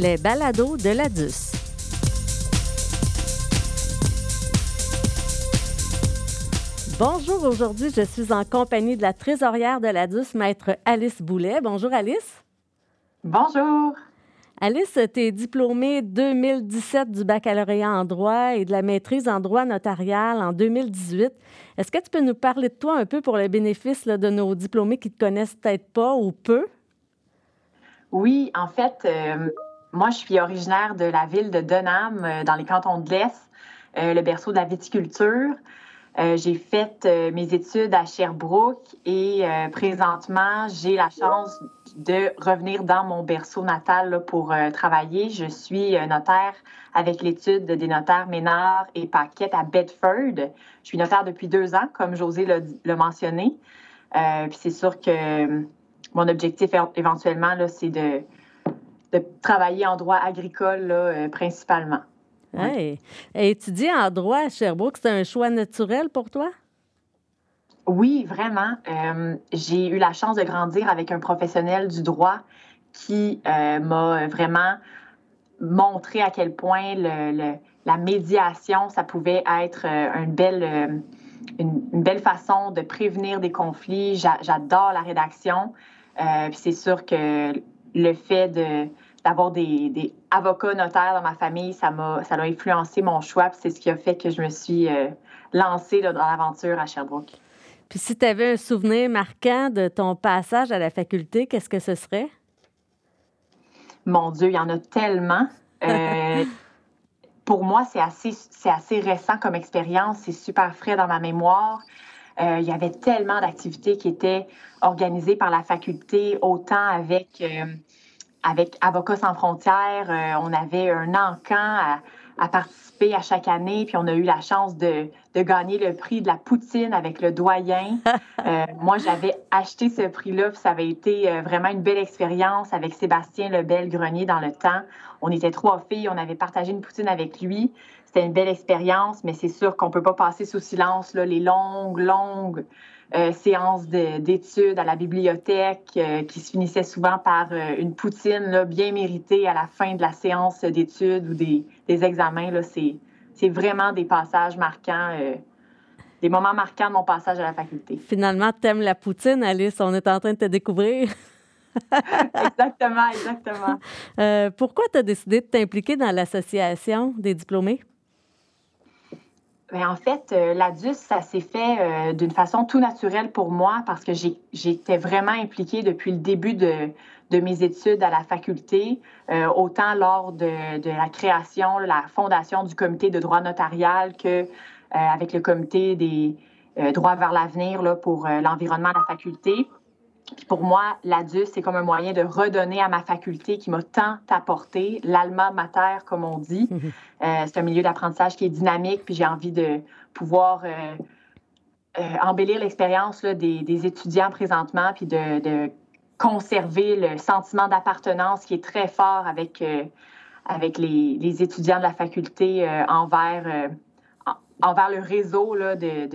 les balados de la DUS. Bonjour, aujourd'hui, je suis en compagnie de la trésorière de la DUS, maître Alice Boulet. Bonjour, Alice. Bonjour. Alice, tu es diplômée 2017 du baccalauréat en droit et de la maîtrise en droit notarial en 2018. Est-ce que tu peux nous parler de toi un peu pour le bénéfice de nos diplômés qui ne te connaissent peut-être pas ou peu? Oui, en fait, euh, moi, je suis originaire de la ville de Denham, euh, dans les cantons de l'Est, euh, le berceau de la viticulture. j'ai fait mes études à Sherbrooke et présentement, j'ai la chance de revenir dans mon berceau natal pour travailler. Je suis notaire avec l'étude des notaires Ménard et Paquette à Bedford. Je suis notaire depuis deux ans, comme José l'a mentionné. puis c'est sûr que mon objectif éventuellement, c'est de, de, travailler en droit agricole là, euh, principalement. Hey. Et étudier en droit à Sherbrooke, c'est un choix naturel pour toi? Oui, vraiment. Euh, j'ai eu la chance de grandir avec un professionnel du droit qui euh, m'a vraiment montré à quel point le, la médiation, ça pouvait être une belle, une, une, belle façon de prévenir des conflits. J'adore la rédaction. Euh, puis c'est sûr que le fait de, d'avoir des, des, avocats notaires dans ma famille, ça m'a ça a influencé mon choix. Puis c'est ce qui a fait que je me suis euh, lancée dans l'aventure à Sherbrooke. Puis si tu avais un souvenir marquant de ton passage à la faculté, qu'est-ce que ce serait? Mon Dieu, il y en a tellement. Euh, pour moi, c'est assez, c'est assez récent comme expérience. C'est super frais dans ma mémoire. Euh, il y avait tellement d'activités qui étaient organisées par la faculté, autant avec, euh, avec Avocats sans frontières. Euh, on avait un encan à, à, participer à chaque année, puis on a eu la chance de, de gagner le prix de la poutine avec le doyen. moi, j'avais acheté ce prix-là, puis ça avait été vraiment une belle expérience avec Sébastien Lebel-Grenier dans le temps. On était trois filles, on avait partagé une poutine avec lui. C'était une belle expérience, mais c'est sûr qu'on ne peut pas passer sous silence là, les longues, longues euh, séances d'études à la bibliothèque euh, qui se finissaient souvent par euh, une poutine là, bien méritée à la fin de la séance d'études ou des, des examens. C'est vraiment des passages marquants des moments marquants de mon passage à la faculté. Finalement, tu aimes la poutine, Alice. On est en train de te découvrir. exactement, exactement. pourquoi tu as décidé de t'impliquer dans l'association des diplômés? Ben, en fait, euh, l'ADUS, ça s'est fait euh, d'une façon tout naturelle pour moi parce que j'étais vraiment impliquée depuis le début de, mes études à la faculté, euh, autant lors de, la création, la fondation du comité de droit notarial que avec le comité des droits vers l'avenir pour l'environnement de la faculté pour moi, l'ADUS, c'est comme un moyen de redonner à ma faculté qui m'a tant apporté, l'alma mater, comme on dit. Euh, c'est un milieu d'apprentissage qui est dynamique, puis j'ai envie de pouvoir euh, euh, embellir l'expérience des, étudiants présentement, puis de, conserver le sentiment d'appartenance qui est très fort avec, avec les, étudiants de la faculté envers, envers le réseau là, de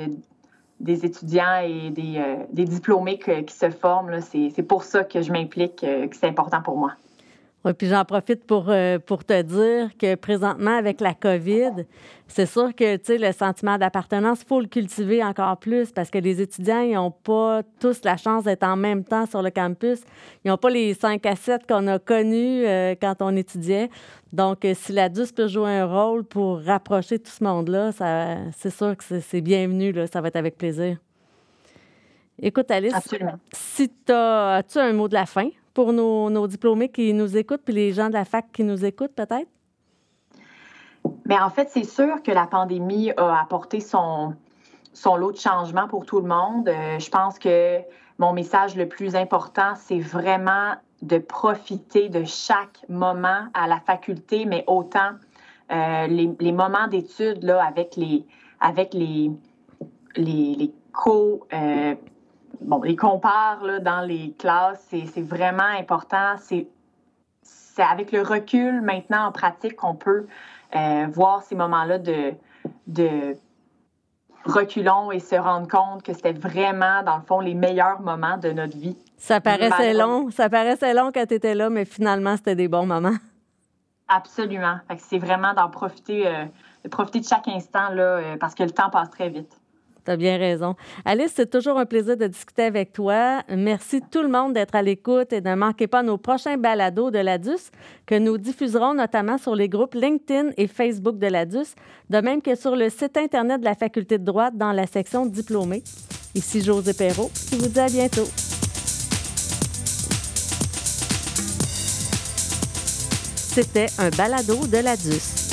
des étudiants et des, euh, diplômés qui se forment. C'est pour ça que je m'implique, euh, que c'est important pour moi. Oui, puis j'en profite pour, euh, pour te dire que présentement, avec la COVID, c'est sûr que, tu sais, le sentiment d'appartenance, il faut le cultiver encore plus parce que les étudiants, ils n'ont pas tous la chance d'être en même temps sur le campus. Ils n'ont pas les 5 à 7 qu'on a connus euh, quand on étudiait. Donc, euh, si la DUS peut jouer un rôle pour rapprocher tout ce monde-là, c'est sûr que c'est bienvenu, là, ça va être avec plaisir. Écoute, Alice, si tu as, un mot de la fin? Pour nos, diplômés qui nous écoutent, puis les gens de la fac qui nous écoutent peut-être? Bien, en fait, c'est sûr que la pandémie a apporté son, lot de changements pour tout le monde. Euh, je pense que mon message le plus important, c'est vraiment de profiter de chaque moment à la faculté, mais autant euh, les, moments d'études avec les, avec les, les, les co- euh, bon, les compare là, dans les classes, c'est vraiment important. C'est avec le recul maintenant en pratique qu'on peut euh, voir ces moments-là de, de reculons et se rendre compte que c'était vraiment, dans le fond, les meilleurs moments de notre vie. Ça paraissait long, ça paraissait long quand tu étais là, mais finalement, c'était des bons moments. Absolument. C'est vraiment d'en profiter, euh, de profiter de chaque instant là, euh, parce que le temps passe très vite. Tu as bien raison. Alice, c'est toujours un plaisir de discuter avec toi. Merci tout le monde d'être à l'écoute et ne manquez pas nos prochains balados de l'ADUS que nous diffuserons notamment sur les groupes LinkedIn et Facebook de l'ADUS, de même que sur le site Internet de la Faculté de droit dans la section diplômés. Ici José Perrault qui vous dit à bientôt. C'était un balado de l'ADUS.